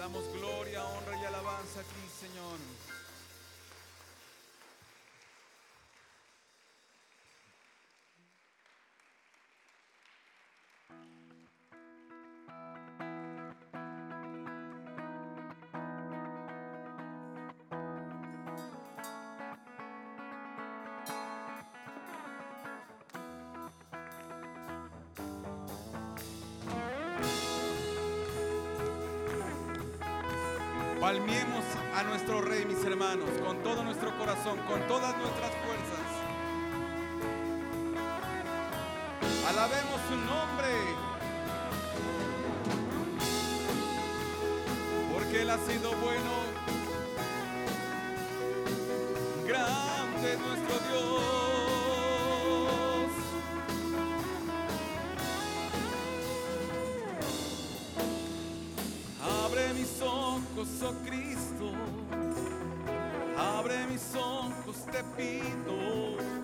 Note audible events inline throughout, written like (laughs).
damos gloria, honra y alabanza a ti, Señor. Palmiemos a nuestro Rey, mis hermanos, con todo nuestro corazón, con todas nuestras fuerzas. Alabemos su nombre. Porque Él ha sido bueno. ojos, oh Cristo, abre mis ojos, te pido.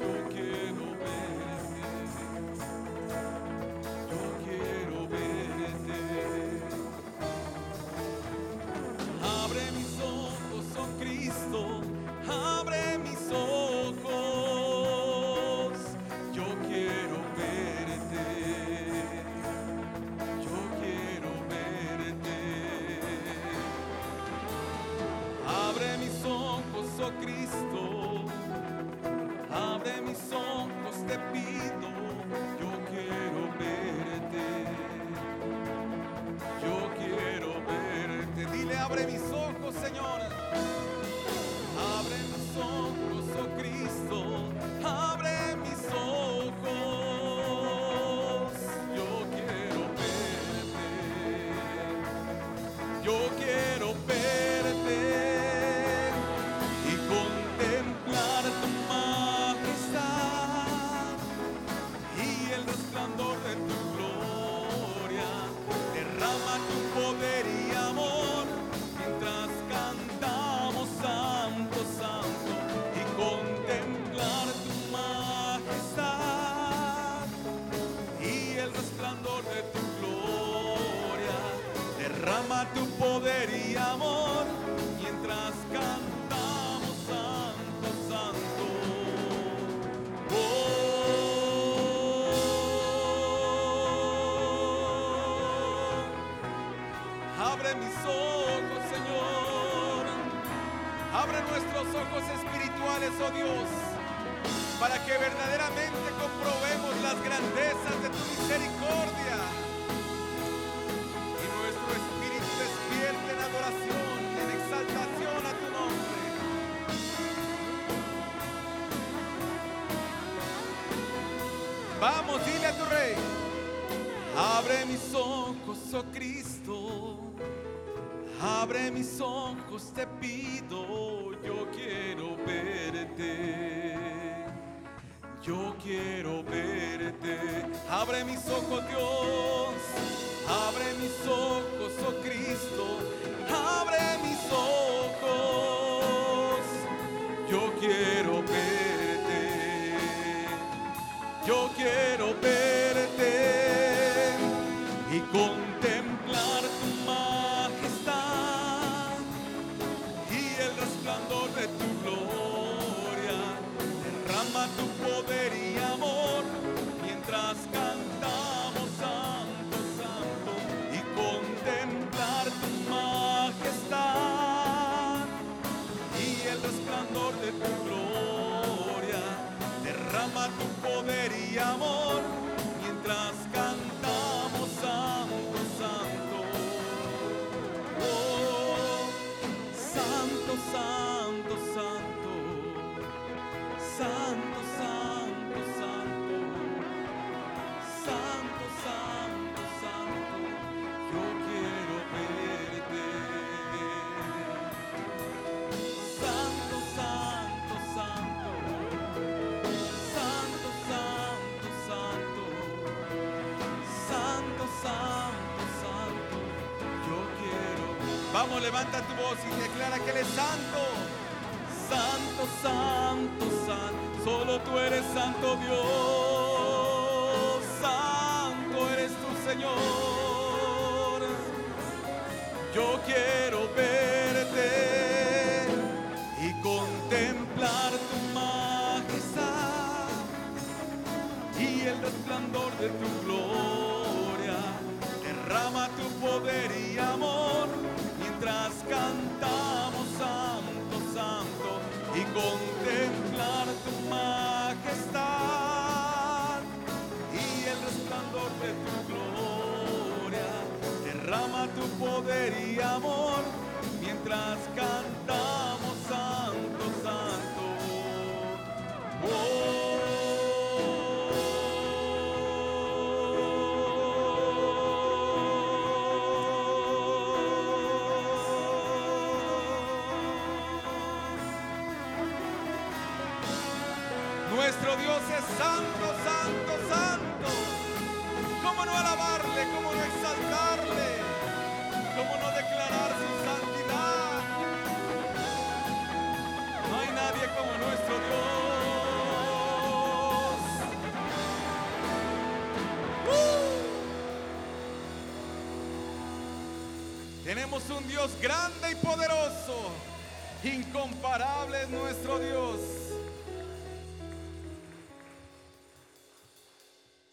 Mis ojos, Señor. Abre nuestros ojos espirituales, oh Dios, para que verdaderamente comprobemos las grandezas de tu misericordia. Y nuestro espíritu despierte en adoración, en exaltación a tu nombre. Vamos, dile a tu rey. Abre mis ojos, oh Cristo. Abre mis ojos, te pido. Yo quiero verte. Yo quiero verte. Abre mis ojos, Dios. Levanta tu voz y declara que Él es santo. Santo, santo, santo. Solo tú eres santo Dios. Santo eres tu Señor. Yo quiero verte y contemplar tu majestad y el resplandor de tu gloria. Derrama tu poder y tu poder y amor mientras cantamos santo, santo. Nuestro Dios es santo, santo, santo. ¿Cómo no alabarle? ¿Cómo no exaltarle? ¿Cómo no declarar su santidad? No hay nadie como nuestro Dios. Tenemos un Dios grande y poderoso. Incomparable es nuestro Dios.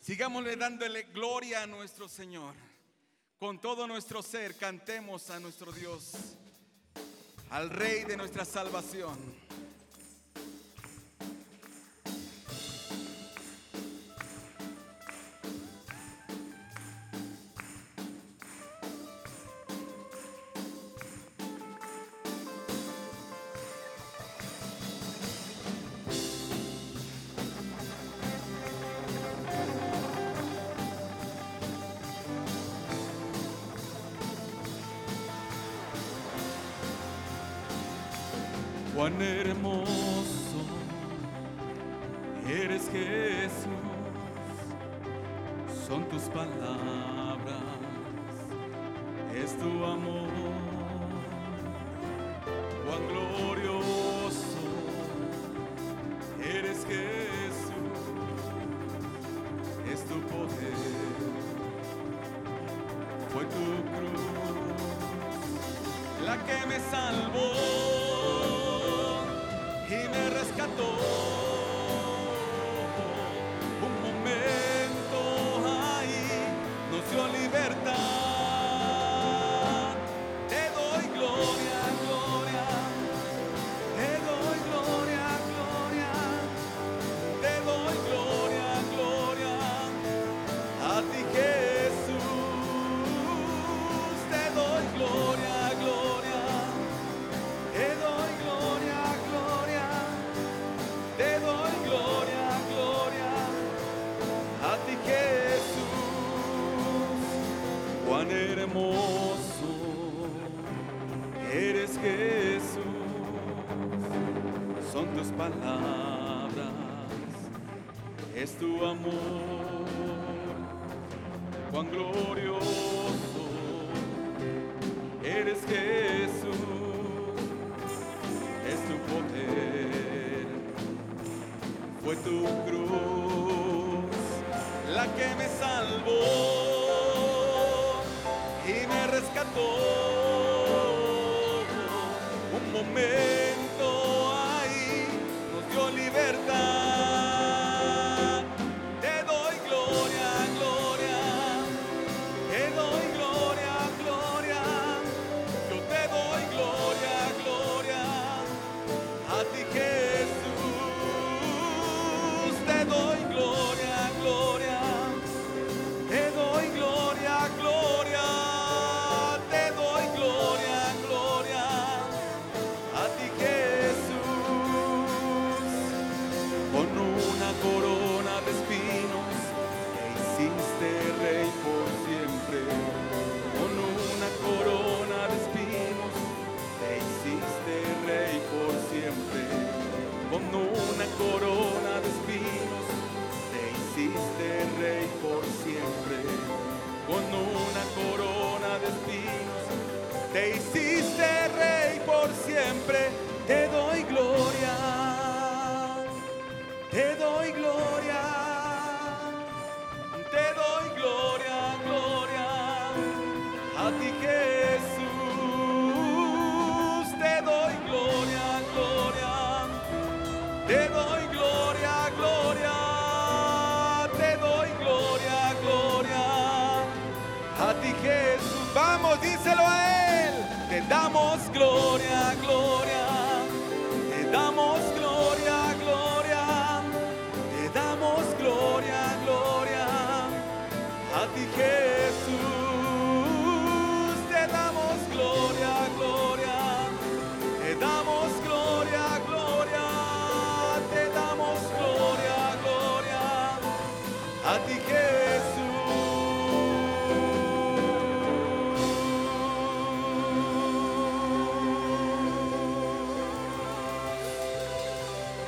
Sigámosle dándole gloria a nuestro Señor. Con todo nuestro ser cantemos a nuestro Dios, al Rey de nuestra salvación. Fue tu cruz la que me salvó y me rescató.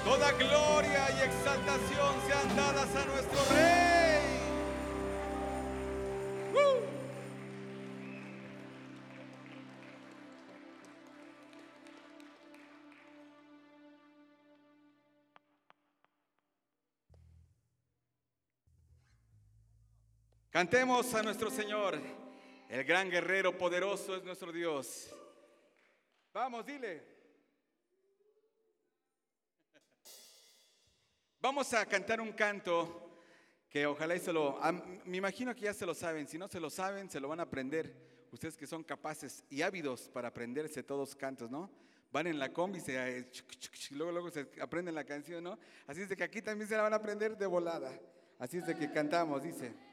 Toda gloria y exaltación sean dadas a nuestro Rey. Cantemos a nuestro Señor. El gran guerrero poderoso es nuestro Dios. Vamos, dile. Vamos a cantar un canto que ojalá y se lo... Me imagino que ya se lo saben. Si no se lo saben, se lo van a aprender. Ustedes que son capaces y ávidos para aprenderse todos cantos, ¿no? Van en la combi, se, eh, luego, luego se aprenden la canción, ¿no? Así es de que aquí también se la van a aprender de volada. Así es de que cantamos, dice.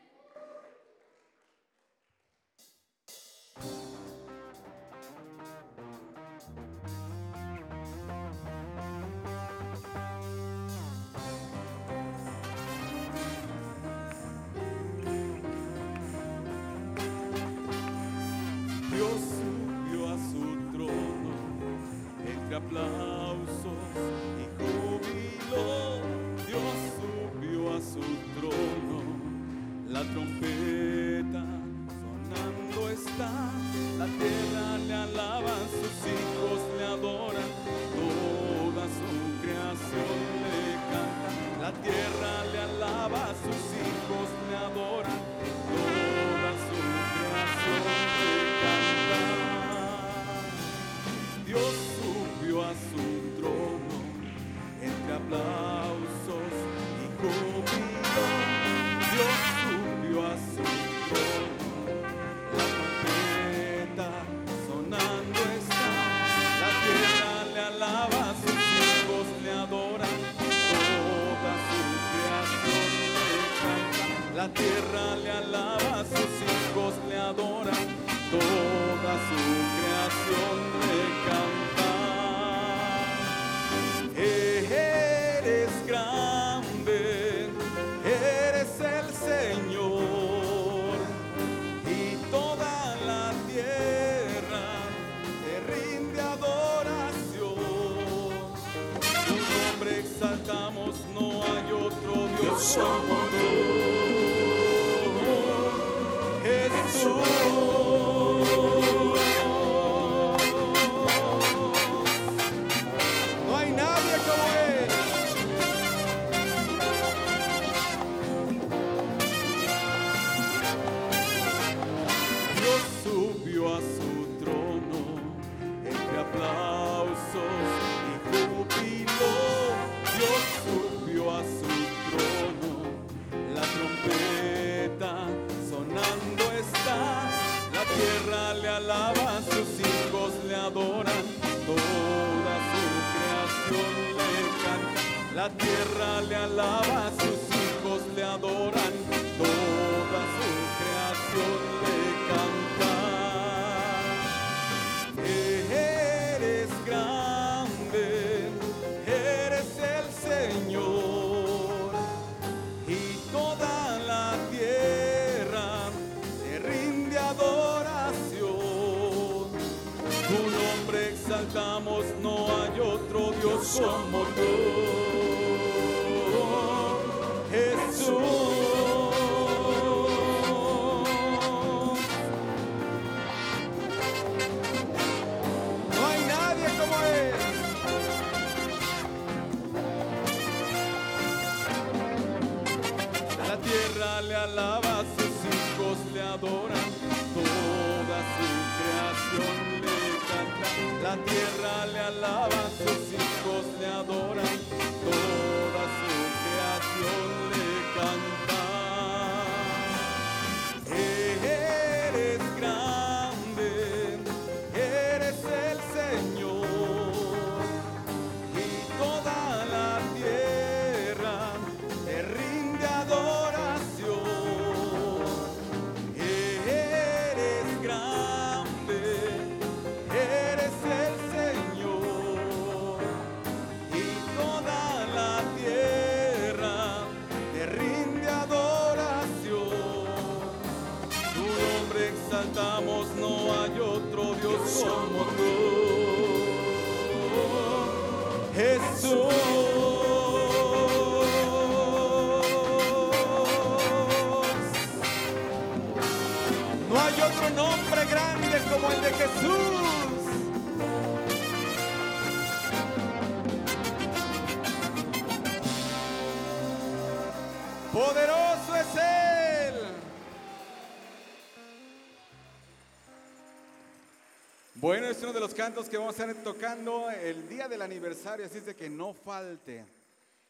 Cantos que vamos a estar tocando el día del aniversario, así es de que no falte.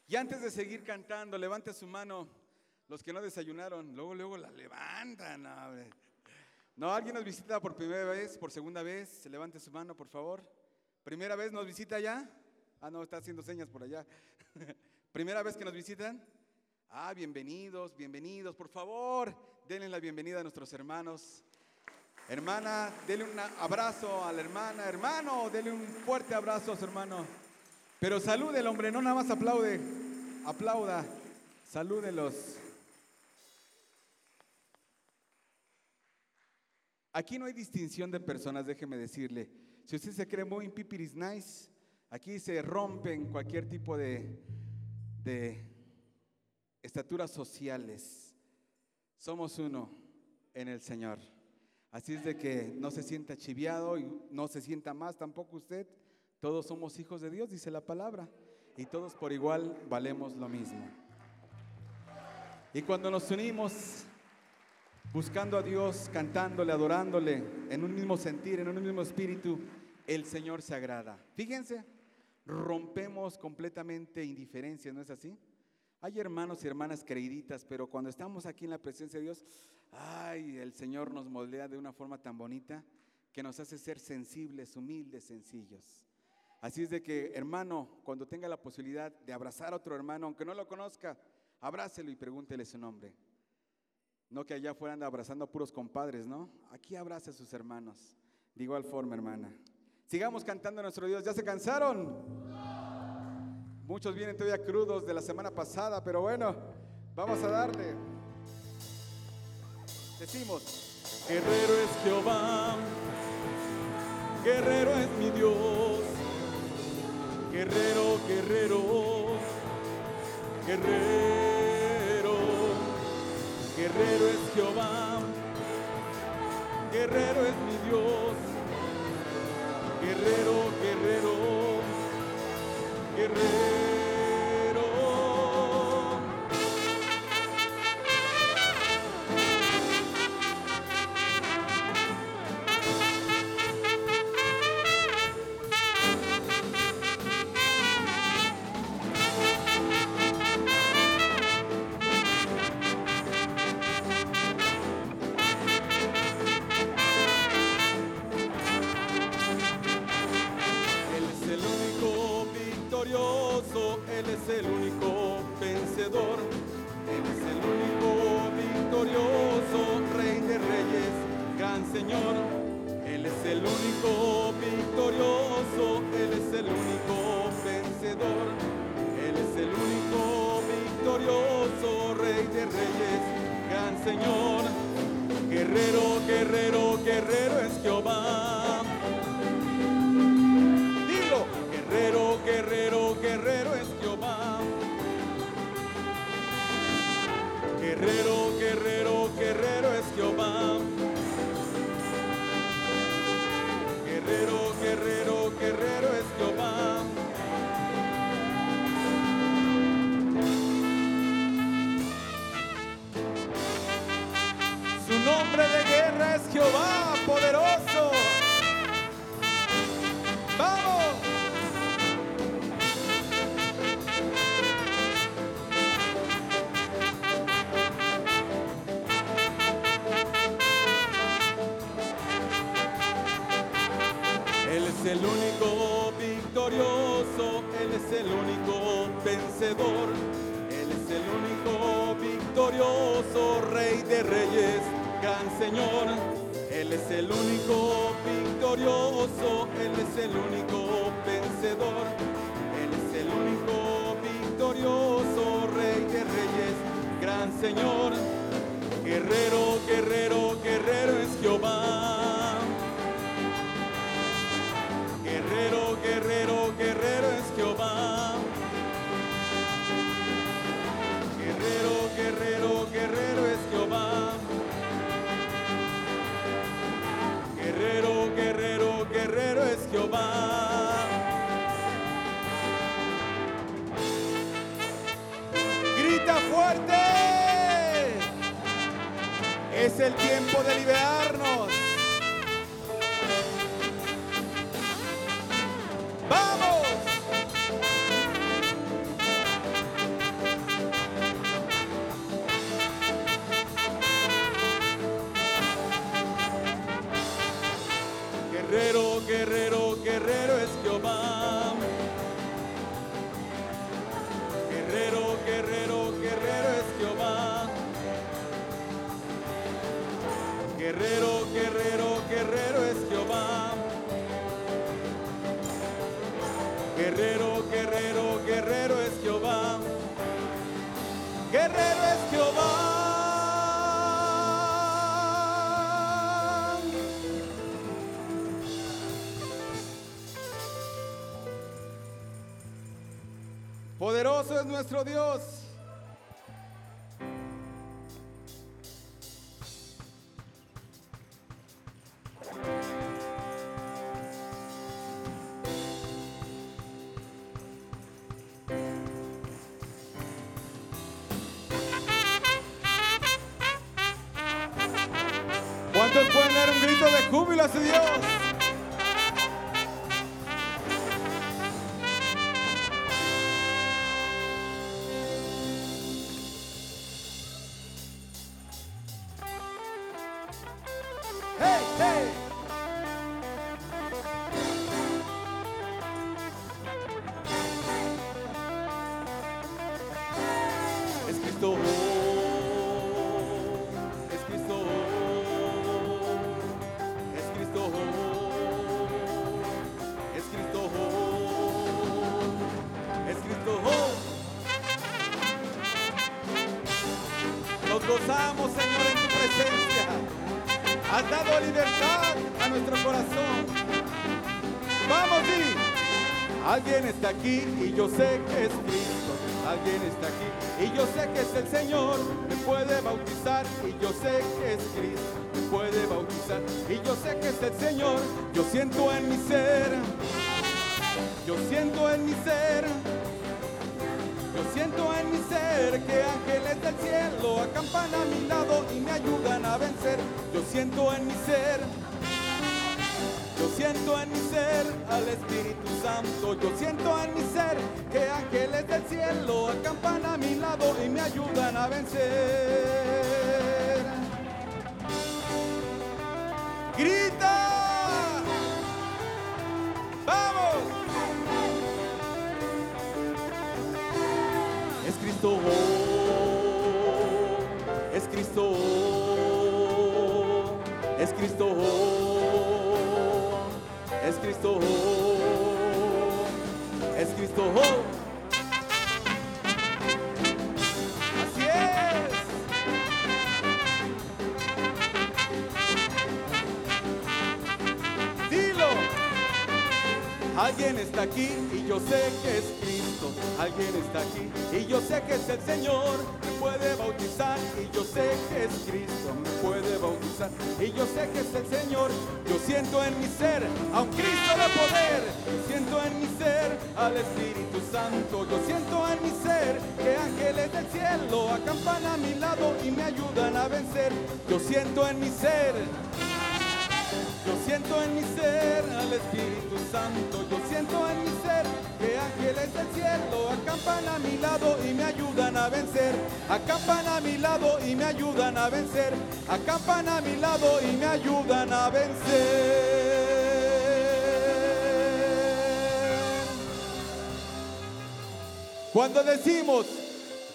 Y antes de seguir cantando, levante su mano los que no desayunaron, luego, luego la levantan. No, alguien nos visita por primera vez, por segunda vez, levante su mano, por favor. ¿Primera vez nos visita ya? Ah, no, está haciendo señas por allá. (laughs) ¿Primera vez que nos visitan? Ah, bienvenidos, bienvenidos. Por favor, denle la bienvenida a nuestros hermanos. Hermana, denle un abrazo a la hermana. Hermano, denle un fuerte abrazo a su hermano. Pero salúdelo, hombre, no nada más aplaude. Aplauda. Salúdelos. Aquí no hay distinción de personas, déjeme decirle. Si usted se cree muy pipiris nice, aquí se rompen cualquier tipo de, de estaturas sociales. Somos uno en el Señor. Así es de que no se sienta chiviado y no se sienta más tampoco usted. Todos somos hijos de Dios, dice la palabra. Y todos por igual valemos lo mismo. Y cuando nos unimos buscando a Dios, cantándole, adorándole, en un mismo sentir, en un mismo espíritu, el Señor se agrada. Fíjense, rompemos completamente indiferencia, ¿no es así? Hay hermanos y hermanas creíditas, pero cuando estamos aquí en la presencia de Dios, ay, el Señor nos moldea de una forma tan bonita que nos hace ser sensibles, humildes, sencillos. Así es de que, hermano, cuando tenga la posibilidad de abrazar a otro hermano, aunque no lo conozca, abrácelo y pregúntele su nombre. No que allá afuera anda abrazando a puros compadres, ¿no? Aquí abrace a sus hermanos. De igual forma, hermana. Sigamos cantando a nuestro Dios. ¿Ya se cansaron? Muchos vienen todavía crudos de la semana pasada, pero bueno, vamos a darle. Decimos, guerrero es Jehová, guerrero es mi Dios, guerrero, guerrero, guerrero, guerrero es Jehová, guerrero es mi Dios, guerrero, guerrero, guerrero. es el único vencedor, Él es el único victorioso, Rey de Reyes, gran Señor. Él es el único victorioso, Él es el único vencedor, Él es el único victorioso, Rey de Reyes, gran Señor. Guerrero, guerrero, guerrero es Jehová. Jehová. Grita fuerte. Es el tiempo de liberarnos. Guerrero, guerrero, guerrero es Jehová. Guerrero, guerrero, guerrero es Jehová. Guerrero es Jehová. Poderoso es nuestro Dios. Siento en mi ser. Yo siento en mi ser. Yo siento en mi ser que ángeles del cielo acampan a mi lado y me ayudan a vencer. Yo siento en mi ser yo siento en mi ser al Espíritu Santo. Yo siento en mi ser que ángeles del cielo acampan a mi lado y me ayudan a vencer. ¡Grita! Cristo, es Cristo, es Cristo es Cristo, es Cristo. Dilo. Alguien está aquí y yo sé que es Cristo. Alguien está aquí. Y yo sé que es el Señor puede bautizar. Y yo sé que es Cristo, me puede bautizar. Y yo sé que es el Señor. Yo siento en mi ser a un Cristo de poder, yo siento en mi ser al Espíritu Santo, yo siento en mi ser que ángeles del cielo acampan a mi lado y me ayudan a vencer. Yo siento en mi ser. Yo siento en mi ser al Espíritu Santo, yo siento en mi ser que ángeles del cielo acampan a mi lado y me ayudan a vencer, acampan a mi lado y me ayudan a vencer, acampan a mi lado y me ayudan a vencer. Cuando decimos,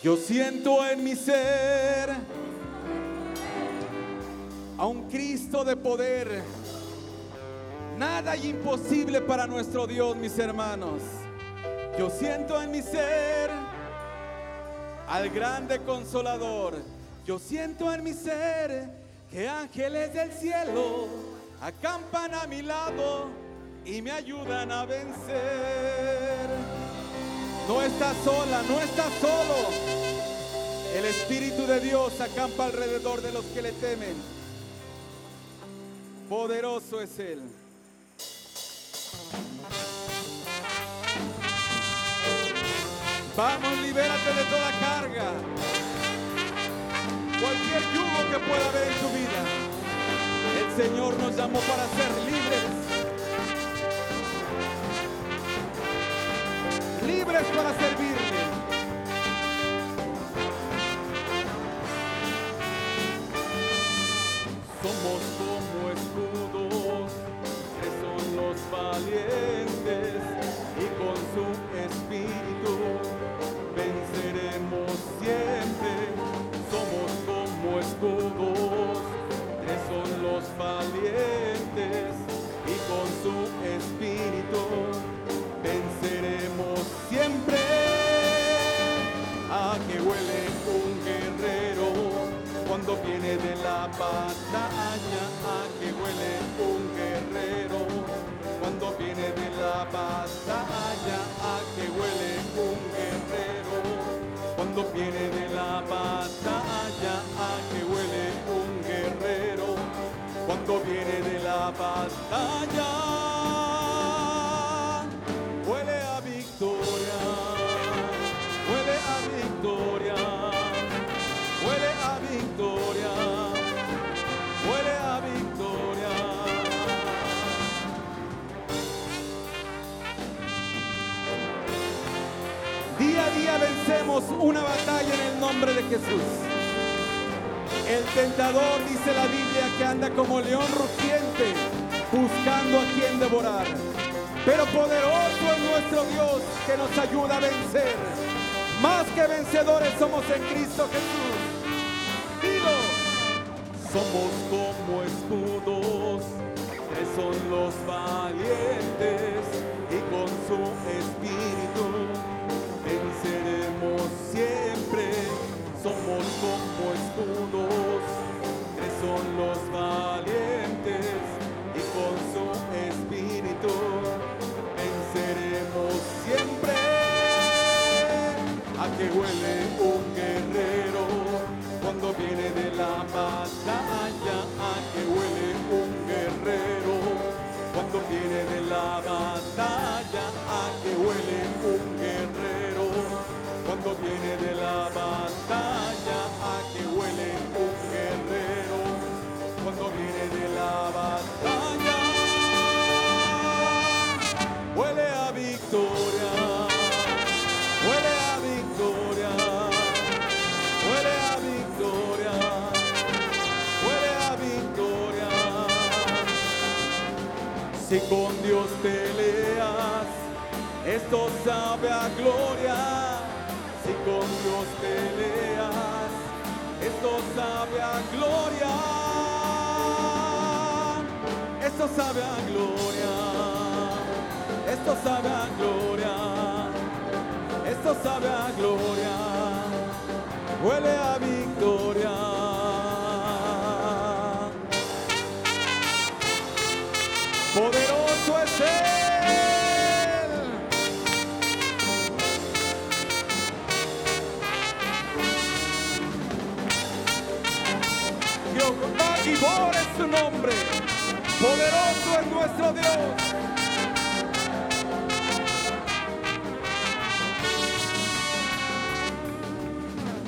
yo siento en mi ser a un Cristo de poder, Nada imposible para nuestro Dios, mis hermanos. Yo siento en mi ser al grande consolador. Yo siento en mi ser que ángeles del cielo acampan a mi lado y me ayudan a vencer. No estás sola, no estás solo. El Espíritu de Dios acampa alrededor de los que le temen. Poderoso es Él. Vamos, libérate de toda carga. Cualquier yugo que pueda haber en tu vida. El Señor nos llamó para ser libres. Libres para servirle. Dice la Biblia, que anda como león rugiente, buscando a quien devorar. Pero poderoso es nuestro Dios que nos ayuda a vencer. Más que vencedores somos en Cristo Jesús. Dilo. Somos como escudos, que son los valientes y con su espíritu a que huele un guerrero cuando viene de la batalla, a que huele un guerrero cuando viene de la batalla, a que huele un guerrero cuando viene de la batalla. Esto sabe a gloria. Si con Dios peleas, esto sabe a gloria. Esto sabe a gloria. Esto sabe a gloria. Esto sabe a gloria. Huele a victoria. Gibor es su nombre. Poderoso es nuestro Dios.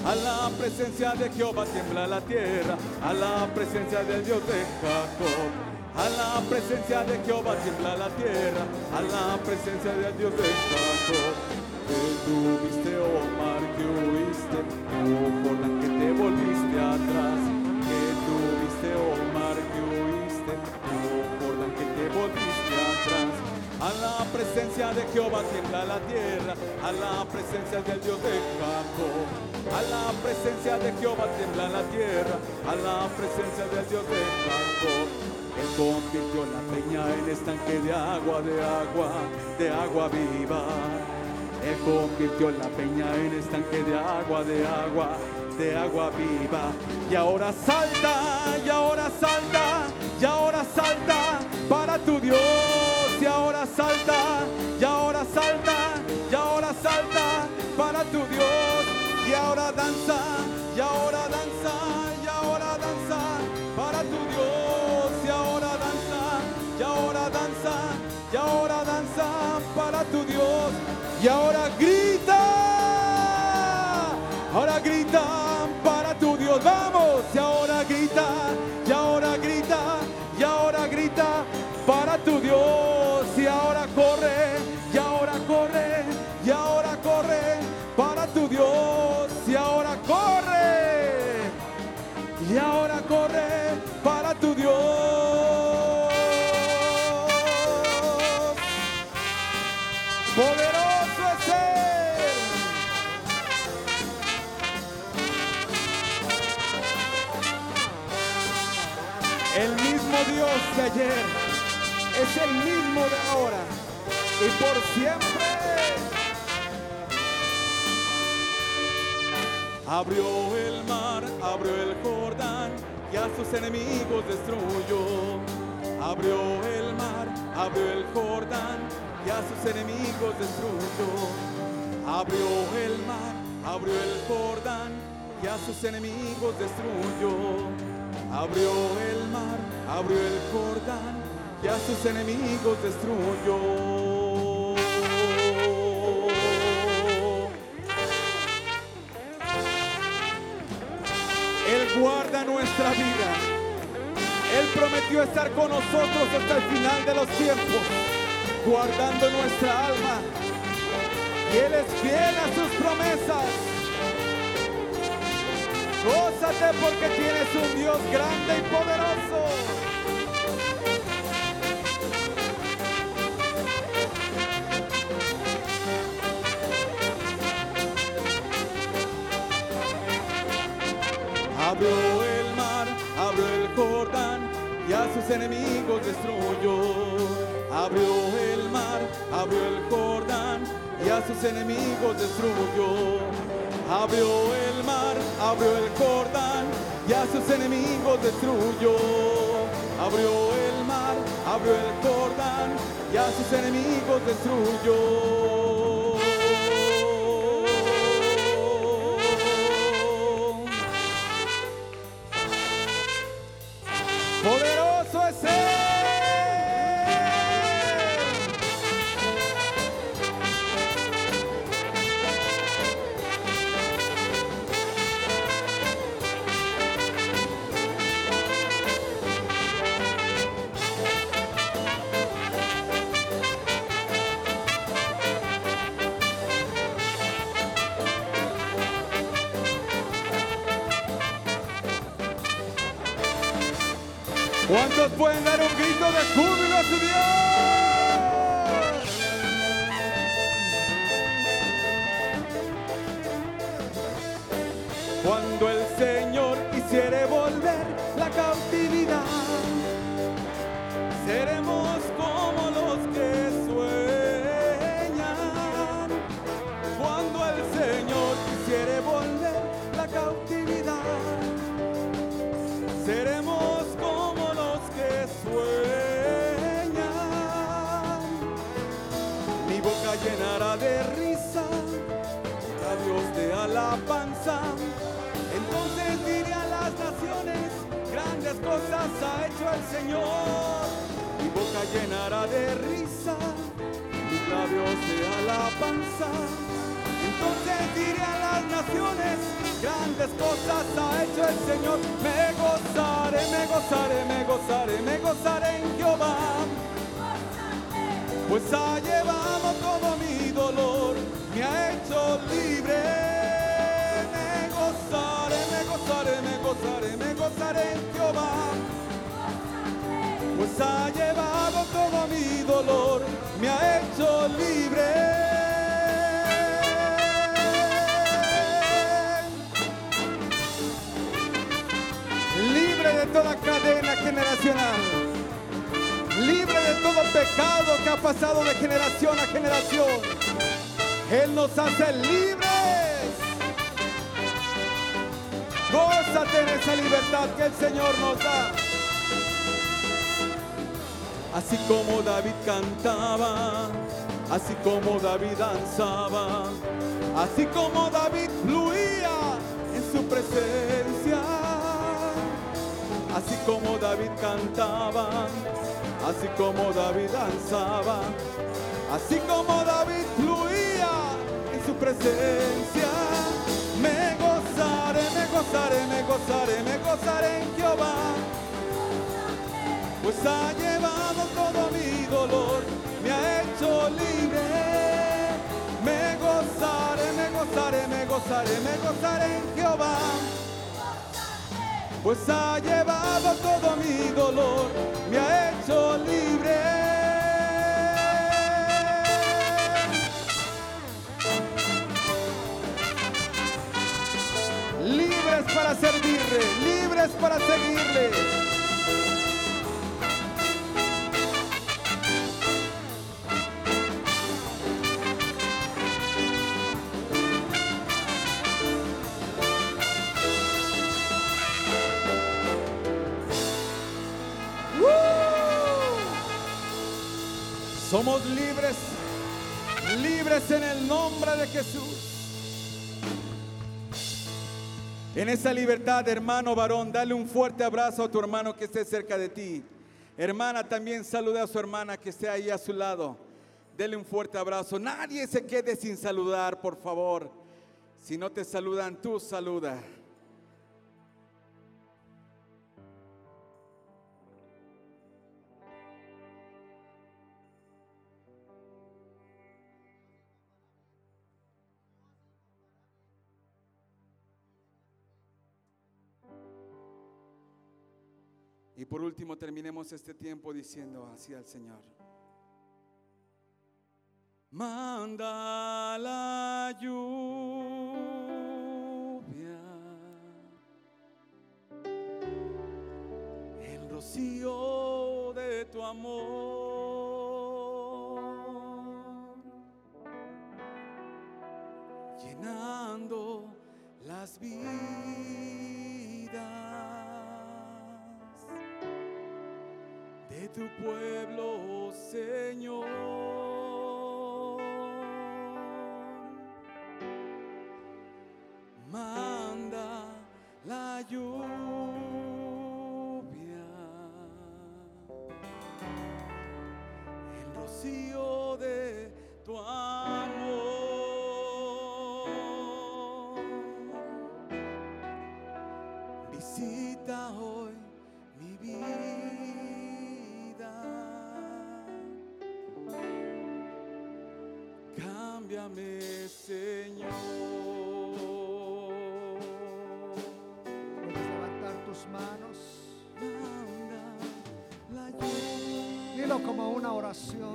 A la presencia de Jehová tiembla la tierra, a la presencia del Dios de Jacob. A la presencia de Jehová tiembla la tierra, a la presencia del Dios de Jacob. Que tuviste, oh mar, que huiste, oh Jordán, que te volviste atrás. Que tuviste, oh mar, que huiste, oh que te volviste atrás. A la presencia de Jehová tiembla la tierra, a la presencia del Dios de Jacob. A la presencia de Jehová tiembla la tierra, a la presencia del Dios de Jacob. Él convirtió la peña en estanque de agua, de agua, de agua viva. Él convirtió la peña en estanque de agua, de agua, de agua viva. Y ahora salta, y ahora salta, y ahora salta para tu Dios. Y ahora salta, y ahora salta, y ahora salta para tu Dios. Y ahora danza, y ahora danza, y ahora danza para tu Dios y ahora danza, y ahora danza para tu Dios, y ahora grita, ahora grita vamos, y ahora grita, y ahora grita, y ahora grita para tu Dios, Dios de ayer es el mismo de ahora y por siempre. Abrió el mar, abrió el Jordán y a sus enemigos destruyó. Abrió el mar, abrió el Jordán y a sus enemigos destruyó. Abrió el mar, abrió el Jordán y a sus enemigos destruyó. Abrió el mar, abrió el Jordán y a sus enemigos destruyó. Él guarda nuestra vida. Él prometió estar con nosotros hasta el final de los tiempos guardando nuestra alma. Y Él es fiel a sus promesas. Gózate porque tienes un Dios grande y poderoso. Abrió el mar, abrió el Jordán y a sus enemigos destruyó abrió el mar, abrió el Jordán y a sus enemigos destruyó. Abrió el abrió el Jordán y a sus enemigos destruyó. Abrió el mar, abrió el Jordán y a sus enemigos destruyó. Entonces diré a las naciones, grandes cosas ha hecho el Señor. Me gozaré, me gozaré, me gozaré, me gozaré en Jehová. Pues ha llevado todo mi dolor, me ha hecho libre. Me gozaré, me gozaré, me gozaré, me gozaré en Jehová. Pues ha llevado todo mi dolor, me ha hecho libre. Toda cadena generacional. Libre de todo pecado que ha pasado de generación a generación. Él nos hace libres. Gózate en esa libertad que el Señor nos da. Así como David cantaba, así como David danzaba, así como David fluía en su presencia, así como David cantaba, así como David danzaba, así como David fluía en su presencia. Me gozaré, me gozaré, me gozaré, me gozaré en Jehová pues ha llevado todo mi dolor, me ha hecho libre. Me gozaré, me gozaré, me gozaré, me gozaré en Jehová. Pues ha llevado todo mi dolor, me ha hecho libre. Libres para servirle, libres para seguirle. Somos libres, libres en el nombre de Jesús. En esa libertad, hermano varón, dale un fuerte abrazo a tu hermano que esté cerca de ti. Hermana, también saluda a su hermana que esté ahí a su lado. Dele un fuerte abrazo. Nadie se quede sin saludar, por favor. Si no te saludan, tú saluda. Por último terminemos este tiempo diciendo así al Señor. Manda la lluvia, el rocío de tu amor, llenando las vidas tu pueblo, Señor. Oración.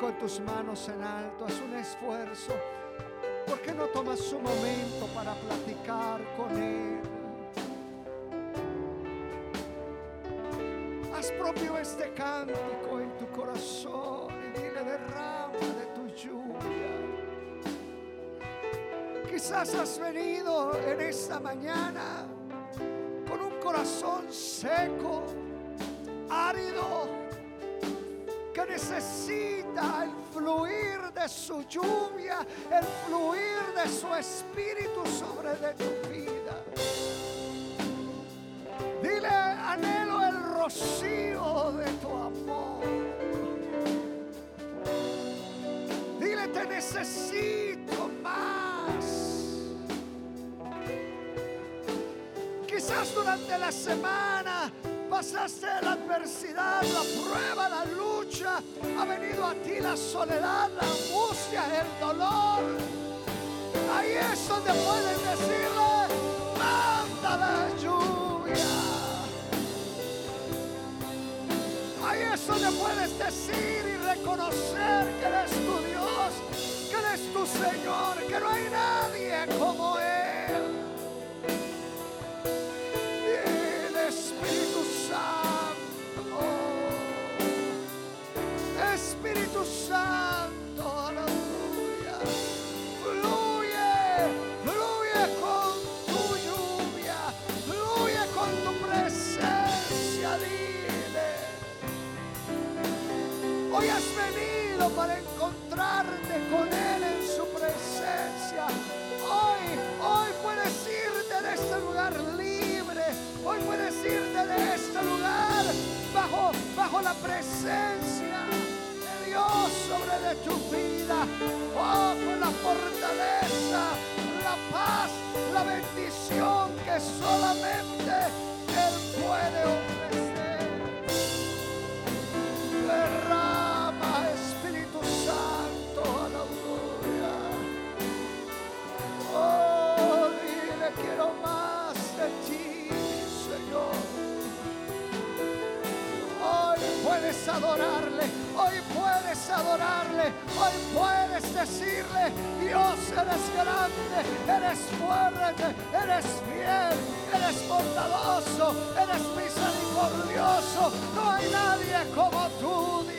Con tus manos en alto, haz un esfuerzo. ¿Por qué no tomas un momento para platicar con Él? Haz propio este cántico en tu corazón y dile derrama de tu lluvia. Quizás has venido en esta mañana con un corazón seco, árido necesita el fluir de su lluvia, el fluir de su espíritu sobre de tu vida. Dile, anhelo el rocío de tu amor. Dile, te necesito más. Quizás durante la semana pasaste la adversidad, la prueba, la Ha venido a ti la soledad, la angustia, el dolor. Ahí es donde puedes decirle, manda la lluvia. Ahí es donde puedes decir y reconocer que eres tu Dios, que eres tu Señor, que no hay nadie como Espíritu Santo, aleluya. Fluye, fluye con tu lluvia, fluye con tu presencia, dile. Hoy has venido para encontrarte con Él en su presencia. Hoy, hoy puedes irte de este lugar libre. Hoy puedes irte de este lugar bajo, bajo la presencia sobre de tu vida. Oh, con la fortaleza, la paz, la bendición que solamente Él puede ofrecer. Adorarle, hoy puedes adorarle, hoy puedes decirle, Dios eres grande, eres fuerte, eres fiel, eres bondadoso, eres misericordioso, no hay nadie como tú,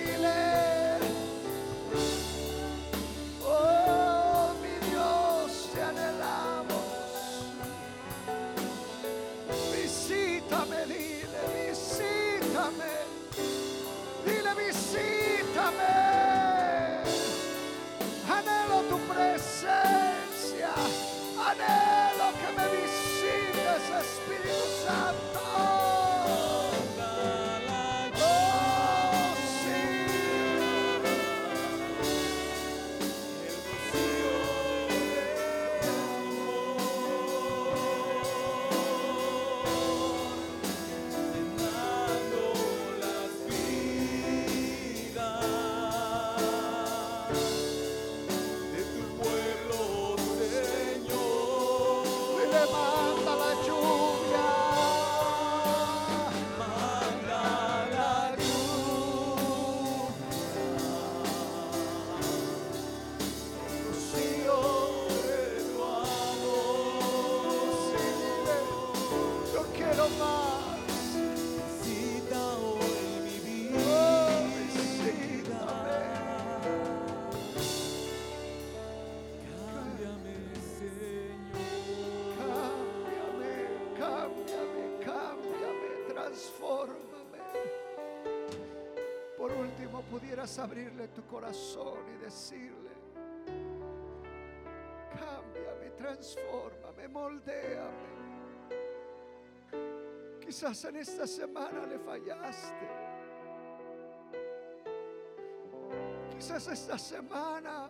Anhelo que abrirle tu corazón y decirle, cámbiame, transfórmame, moldéame. Quizás en esta semana le fallaste. Quizás esta semana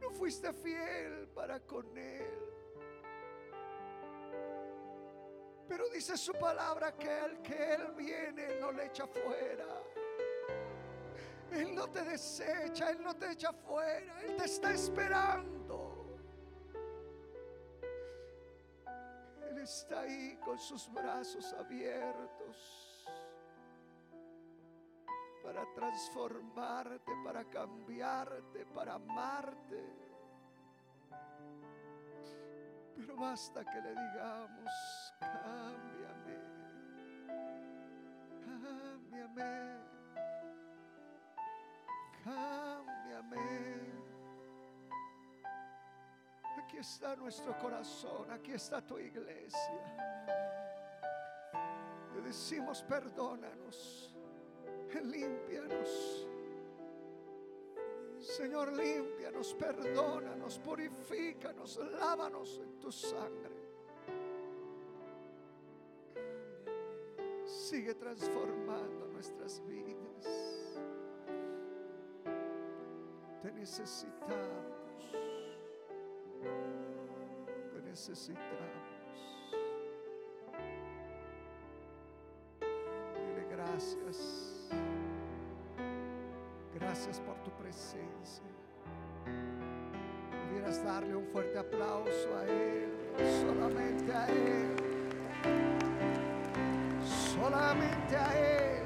no fuiste fiel para con Él. Dice su palabra que el que Él viene no le echa fuera. Él no te desecha, Él no te echa fuera, Él te está esperando. Él está ahí con sus brazos abiertos para transformarte, para cambiarte, para amarte. Pero basta que le digamos, cámbiame, cámbiame, cámbiame. Aquí está nuestro corazón, aquí está tu iglesia. Le decimos, perdónanos, límpianos. Señor, límpianos, perdónanos, purifícanos, lávanos en tu sangre. Sigue transformando nuestras vidas. Te necesitamos. Te necesitamos. Dile gracias. Gracias por tu presencia. Pudieras darle un fuerte aplauso a Él, solamente a Él, solamente a Él.